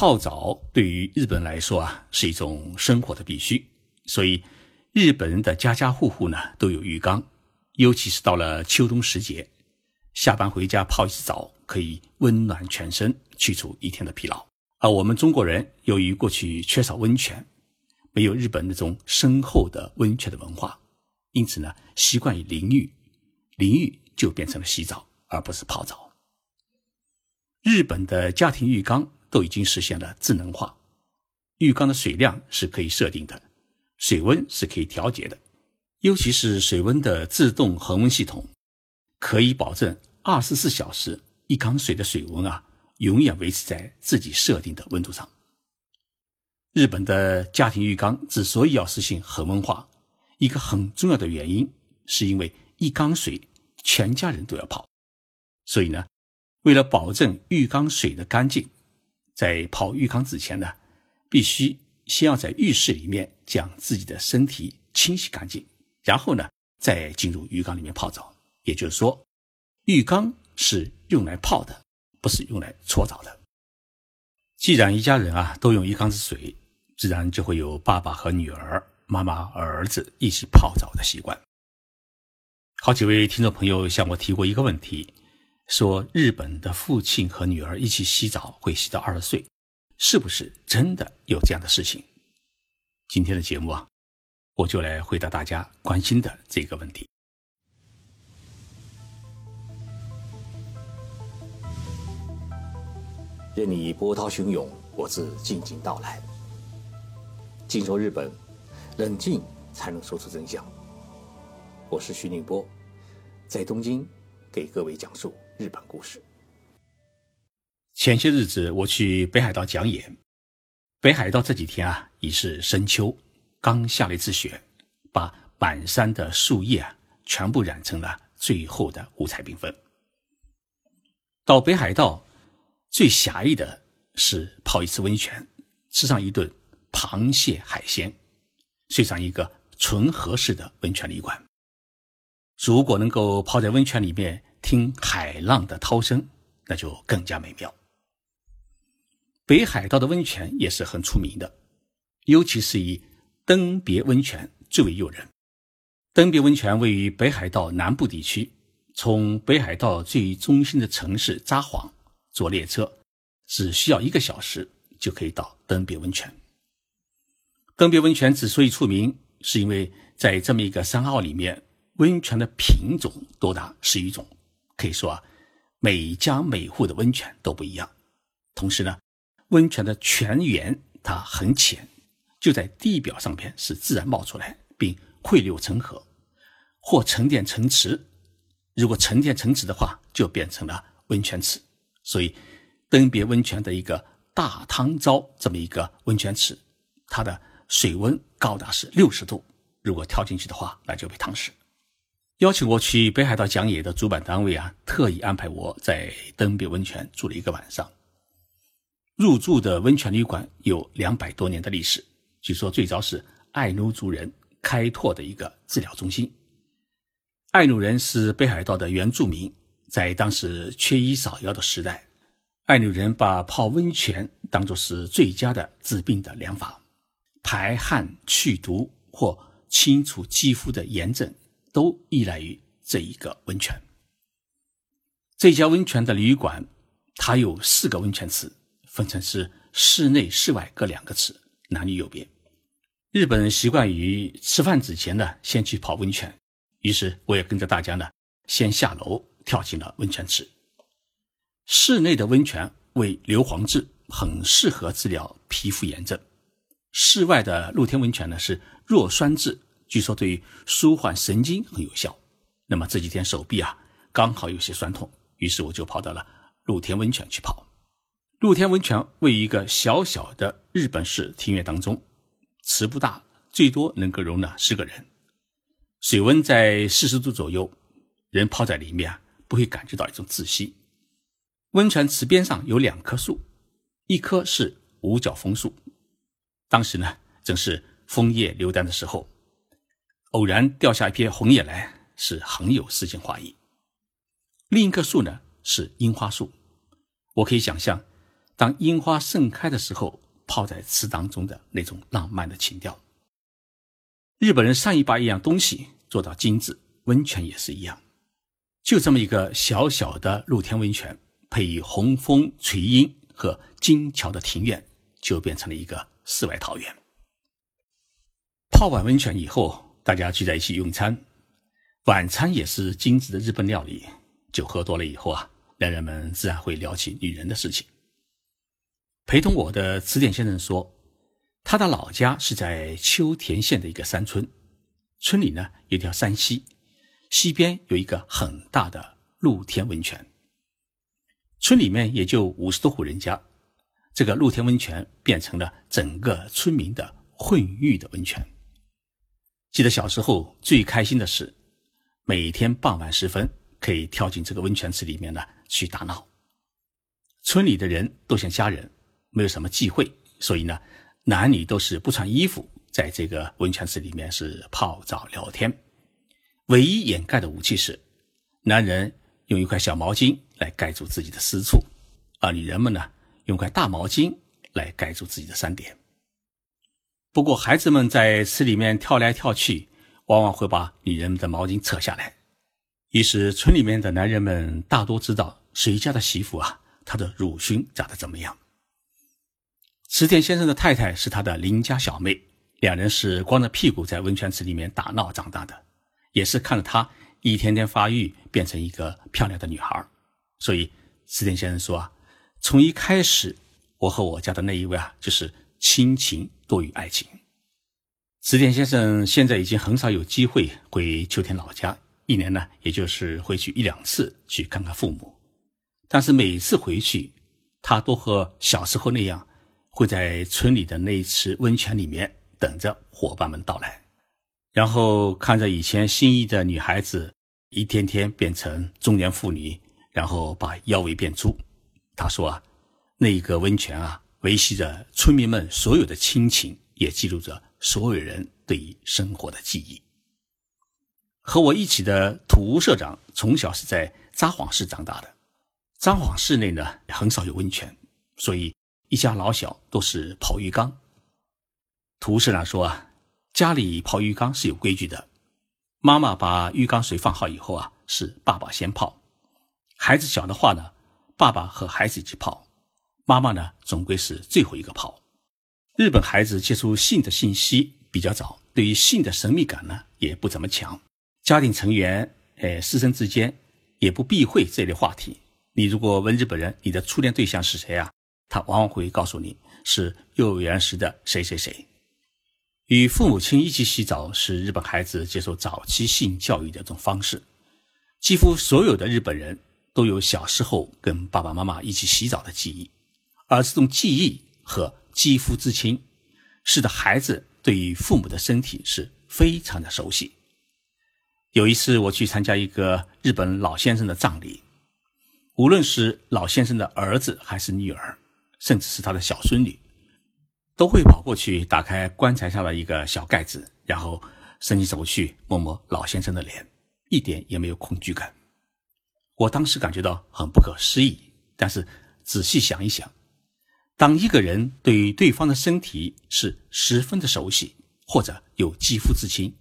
泡澡对于日本来说啊，是一种生活的必须，所以日本人的家家户户呢都有浴缸，尤其是到了秋冬时节，下班回家泡一次澡，可以温暖全身，去除一天的疲劳。而我们中国人由于过去缺少温泉，没有日本那种深厚的温泉的文化，因此呢，习惯于淋浴，淋浴就变成了洗澡，而不是泡澡。日本的家庭浴缸。都已经实现了智能化，浴缸的水量是可以设定的，水温是可以调节的，尤其是水温的自动恒温系统，可以保证二十四小时一缸水的水温啊，永远维持在自己设定的温度上。日本的家庭浴缸之所以要实行恒温化，一个很重要的原因，是因为一缸水全家人都要泡，所以呢，为了保证浴缸水的干净。在泡浴缸之前呢，必须先要在浴室里面将自己的身体清洗干净，然后呢，再进入浴缸里面泡澡。也就是说，浴缸是用来泡的，不是用来搓澡的。既然一家人啊都用一缸子水，自然就会有爸爸和女儿、妈妈和儿子一起泡澡的习惯。好几位听众朋友向我提过一个问题。说日本的父亲和女儿一起洗澡会洗到二十岁，是不是真的有这样的事情？今天的节目啊，我就来回答大家关心的这个问题。任你波涛汹涌，我自静静到来。静说日本，冷静才能说出真相。我是徐宁波，在东京给各位讲述。日本故事。前些日子我去北海道讲演，北海道这几天啊已是深秋，刚下了一次雪，把满山的树叶啊全部染成了最后的五彩缤纷。到北海道最狭义的是泡一次温泉，吃上一顿螃蟹海鲜，睡上一个纯和式的温泉旅馆。如果能够泡在温泉里面。听海浪的涛声，那就更加美妙。北海道的温泉也是很出名的，尤其是以登别温泉最为诱人。登别温泉位于北海道南部地区，从北海道最中心的城市札幌坐列车，只需要一个小时就可以到登别温泉。登别温泉之所以出名，是因为在这么一个山坳里面，温泉的品种多达十余种。可以说啊，每家每户的温泉都不一样。同时呢，温泉的泉源它很浅，就在地表上边是自然冒出来，并汇流成河，或沉淀成池。如果沉淀成池的话，就变成了温泉池。所以，登别温泉的一个大汤沼这么一个温泉池，它的水温高达是六十度。如果跳进去的话，那就被烫死。邀请我去北海道讲野的主办单位啊，特意安排我在登别温泉住了一个晚上。入住的温泉旅馆有两百多年的历史，据说最早是爱奴族人开拓的一个治疗中心。爱奴人是北海道的原住民，在当时缺医少药的时代，爱奴人把泡温泉当作是最佳的治病的良法，排汗去毒或清除肌肤的炎症。都依赖于这一个温泉。这家温泉的旅馆，它有四个温泉池，分成是室内、室外各两个池，男女有别。日本人习惯于吃饭之前呢，先去泡温泉，于是我也跟着大家呢，先下楼跳进了温泉池。室内的温泉为硫磺质，很适合治疗皮肤炎症；室外的露天温泉呢是弱酸质。据说对于舒缓神经很有效。那么这几天手臂啊刚好有些酸痛，于是我就跑到了露天温泉去泡。露天温泉位于一个小小的日本式庭院当中，池不大，最多能够容纳十个人，水温在四十度左右，人泡在里面啊不会感觉到一种窒息。温泉池边上有两棵树，一棵是五角枫树，当时呢正是枫叶流丹的时候。偶然掉下一片红叶来，是很有诗情画意。另一棵树呢是樱花树，我可以想象，当樱花盛开的时候，泡在池当中的那种浪漫的情调。日本人善于把一样东西做到精致，温泉也是一样。就这么一个小小的露天温泉，配以红枫垂荫和精巧的庭院，就变成了一个世外桃源。泡完温泉以后，大家聚在一起用餐，晚餐也是精致的日本料理。酒喝多了以后啊，男人们自然会聊起女人的事情。陪同我的词典先生说，他的老家是在秋田县的一个山村，村里呢有条山溪，溪边有一个很大的露天温泉。村里面也就五十多户人家，这个露天温泉变成了整个村民的混浴的温泉。记得小时候最开心的是，每天傍晚时分可以跳进这个温泉池里面呢去打闹。村里的人都像家人。没有什么忌讳，所以呢，男女都是不穿衣服，在这个温泉池里面是泡澡聊天。唯一掩盖的武器是，男人用一块小毛巾来盖住自己的私处，而女人们呢，用块大毛巾来盖住自己的三点。不过，孩子们在池里面跳来跳去，往往会把女人们的毛巾扯下来。于是，村里面的男人们大多知道谁家的媳妇啊，她的乳熏长得怎么样。池田先生的太太是他的邻家小妹，两人是光着屁股在温泉池里面打闹长大的，也是看着她一天天发育，变成一个漂亮的女孩。所以池田先生说啊，从一开始，我和我家的那一位啊，就是亲情多于爱情。池田先生现在已经很少有机会回秋田老家，一年呢，也就是回去一两次去看看父母，但是每次回去，他都和小时候那样。会在村里的那池温泉里面等着伙伴们到来，然后看着以前心仪的女孩子一天天变成中年妇女，然后把腰围变粗。他说啊，那个温泉啊，维系着村民们所有的亲情，也记录着所有人对于生活的记忆。和我一起的土屋社长从小是在札幌市长大的，札幌市内呢很少有温泉，所以。一家老小都是泡浴缸。涂社长说啊，家里泡浴缸是有规矩的。妈妈把浴缸水放好以后啊，是爸爸先泡。孩子小的话呢，爸爸和孩子一起泡，妈妈呢总归是最后一个跑。日本孩子接触性的信息比较早，对于性的神秘感呢也不怎么强。家庭成员，呃，师生之间也不避讳这类话题。你如果问日本人，你的初恋对象是谁啊？他往往会告诉你是幼儿园时的谁谁谁。与父母亲一起洗澡是日本孩子接受早期性教育的一种方式。几乎所有的日本人都有小时候跟爸爸妈妈一起洗澡的记忆，而这种记忆和肌肤之亲，使得孩子对于父母的身体是非常的熟悉。有一次我去参加一个日本老先生的葬礼，无论是老先生的儿子还是女儿。甚至是他的小孙女，都会跑过去打开棺材上的一个小盖子，然后伸起手去摸摸老先生的脸，一点也没有恐惧感。我当时感觉到很不可思议，但是仔细想一想，当一个人对于对方的身体是十分的熟悉，或者有肌肤之亲，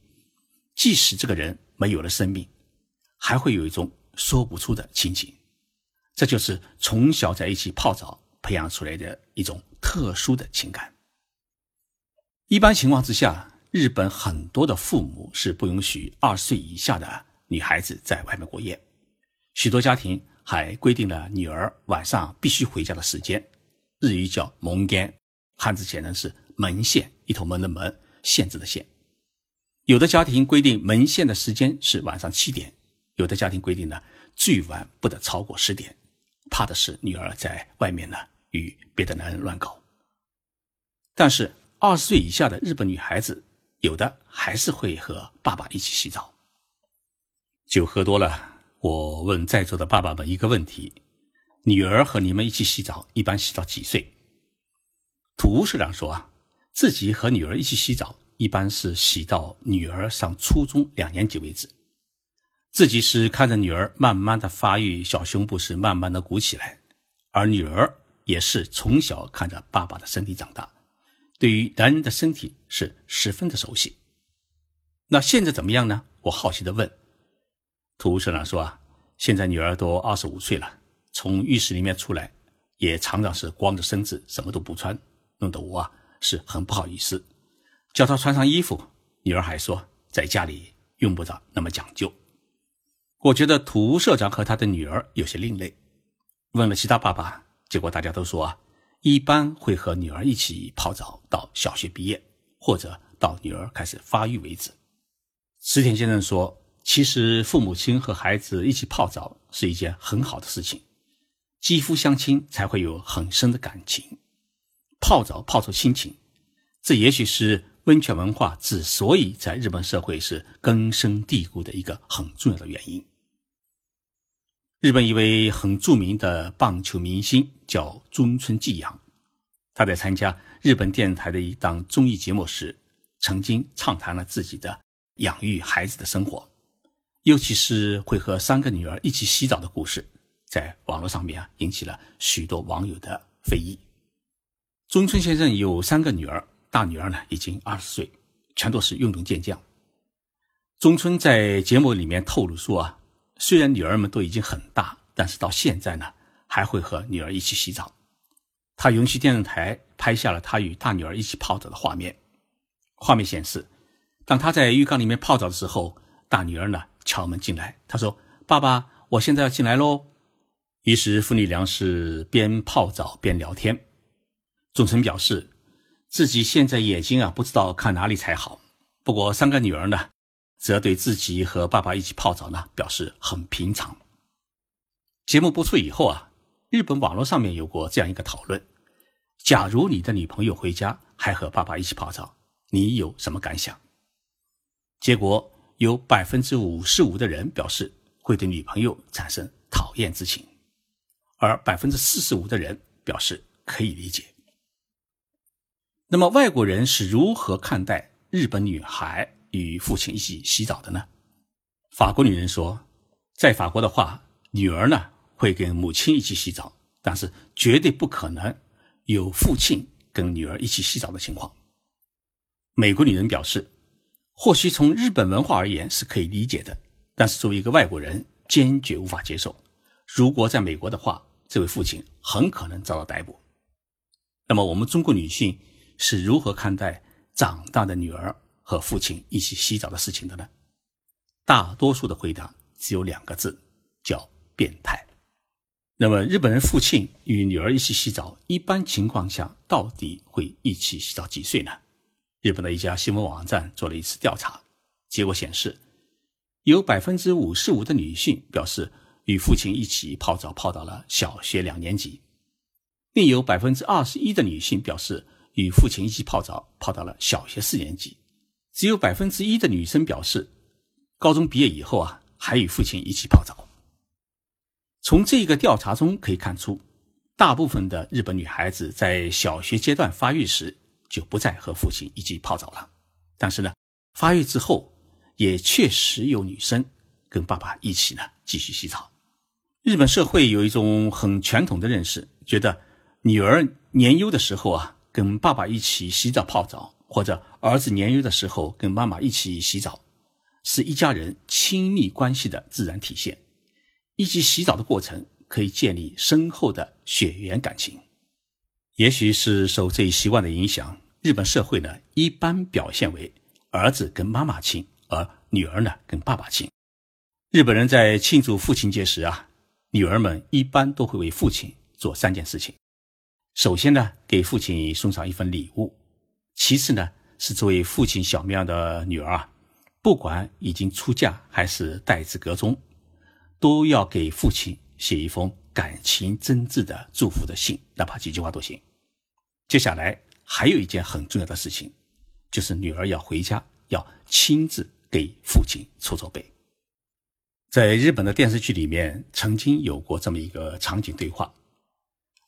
即使这个人没有了生命，还会有一种说不出的亲情。这就是从小在一起泡澡。培养出来的一种特殊的情感。一般情况之下，日本很多的父母是不允许二十岁以下的女孩子在外面过夜，许多家庭还规定了女儿晚上必须回家的时间，日语叫“门间”，汉字写成是“门限”，一头门的门，限制的限。有的家庭规定门限的时间是晚上七点，有的家庭规定呢，最晚不得超过十点。怕的是女儿在外面呢与别的男人乱搞。但是二十岁以下的日本女孩子，有的还是会和爸爸一起洗澡。酒喝多了，我问在座的爸爸们一个问题：女儿和你们一起洗澡，一般洗到几岁？涂社长说啊，自己和女儿一起洗澡，一般是洗到女儿上初中两年级为止。自己是看着女儿慢慢的发育，小胸部是慢慢的鼓起来，而女儿也是从小看着爸爸的身体长大，对于男人的身体是十分的熟悉。那现在怎么样呢？我好奇的问。涂社长说啊，现在女儿都二十五岁了，从浴室里面出来，也常常是光着身子，什么都不穿，弄得我啊是很不好意思。叫他穿上衣服，女儿还说在家里用不着那么讲究。我觉得涂社长和他的女儿有些另类。问了其他爸爸，结果大家都说啊，一般会和女儿一起泡澡到小学毕业，或者到女儿开始发育为止。石田先生说：“其实父母亲和孩子一起泡澡是一件很好的事情，肌肤相亲才会有很深的感情。泡澡泡出亲情，这也许是温泉文化之所以在日本社会是根深蒂固的一个很重要的原因。”日本一位很著名的棒球明星叫中村纪阳，他在参加日本电视台的一档综艺节目时，曾经畅谈了自己的。养育孩子的生活，尤其是会和三个女儿一起洗澡的故事，在网络上面啊引起了许多网友的非议。中村先生有三个女儿，大女儿呢已经二十岁，全都是运动健将。中村在节目里面透露说啊，虽然女儿们都已经很大，但是到现在呢还会和女儿一起洗澡。他允许电视台拍下了他与大女儿一起泡澡的画面，画面显示。当他在浴缸里面泡澡的时候，大女儿呢敲门进来。他说：“爸爸，我现在要进来喽。”于是父女俩是边泡澡边聊天。仲村表示自己现在眼睛啊不知道看哪里才好。不过三个女儿呢，则对自己和爸爸一起泡澡呢表示很平常。节目播出以后啊，日本网络上面有过这样一个讨论：假如你的女朋友回家还和爸爸一起泡澡，你有什么感想？结果有百分之五十五的人表示会对女朋友产生讨厌之情，而百分之四十五的人表示可以理解。那么外国人是如何看待日本女孩与父亲一起洗澡的呢？法国女人说，在法国的话，女儿呢会跟母亲一起洗澡，但是绝对不可能有父亲跟女儿一起洗澡的情况。美国女人表示。或许从日本文化而言是可以理解的，但是作为一个外国人，坚决无法接受。如果在美国的话，这位父亲很可能遭到逮捕。那么，我们中国女性是如何看待长大的女儿和父亲一起洗澡的事情的呢？大多数的回答只有两个字，叫变态。那么，日本人父亲与女儿一起洗澡，一般情况下到底会一起洗澡几岁呢？日本的一家新闻网站做了一次调查，结果显示，有百分之五十五的女性表示与父亲一起泡澡泡到了小学两年级，另有百分之二十一的女性表示与父亲一起泡澡泡到了小学四年级，只有百分之一的女生表示高中毕业以后啊还与父亲一起泡澡。从这个调查中可以看出，大部分的日本女孩子在小学阶段发育时。就不再和父亲一起泡澡了，但是呢，发育之后也确实有女生跟爸爸一起呢继续洗澡。日本社会有一种很传统的认识，觉得女儿年幼的时候啊跟爸爸一起洗澡泡澡，或者儿子年幼的时候跟妈妈一起洗澡，是一家人亲密关系的自然体现。一起洗澡的过程可以建立深厚的血缘感情。也许是受这一习惯的影响，日本社会呢一般表现为儿子跟妈妈亲，而女儿呢跟爸爸亲。日本人在庆祝父亲节时啊，女儿们一般都会为父亲做三件事情：首先呢，给父亲送上一份礼物；其次呢，是作为父亲小庙的女儿啊，不管已经出嫁还是待字阁中，都要给父亲写一封感情真挚的祝福的信，哪怕几句话都行。接下来还有一件很重要的事情，就是女儿要回家，要亲自给父亲搓搓背。在日本的电视剧里面，曾经有过这么一个场景对话：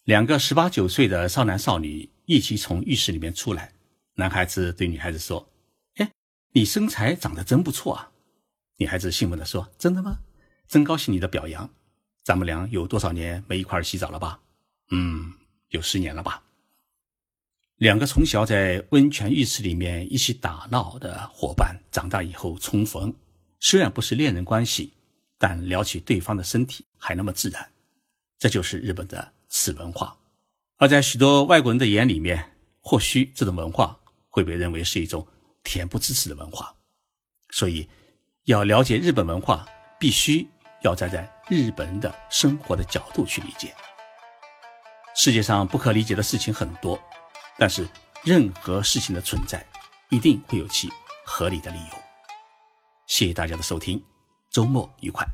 两个十八九岁的少男少女一起从浴室里面出来，男孩子对女孩子说：“哎，你身材长得真不错啊！”女孩子兴奋地说：“真的吗？真高兴你的表扬。咱们俩有多少年没一块洗澡了吧？”嗯。有十年了吧。两个从小在温泉浴池里面一起打闹的伙伴，长大以后重逢，虽然不是恋人关系，但聊起对方的身体还那么自然。这就是日本的此文化。而在许多外国人的眼里面，或许这种文化会被认为是一种恬不知耻的文化。所以，要了解日本文化，必须要站在日本人的生活的角度去理解。世界上不可理解的事情很多，但是任何事情的存在，一定会有其合理的理由。谢谢大家的收听，周末愉快。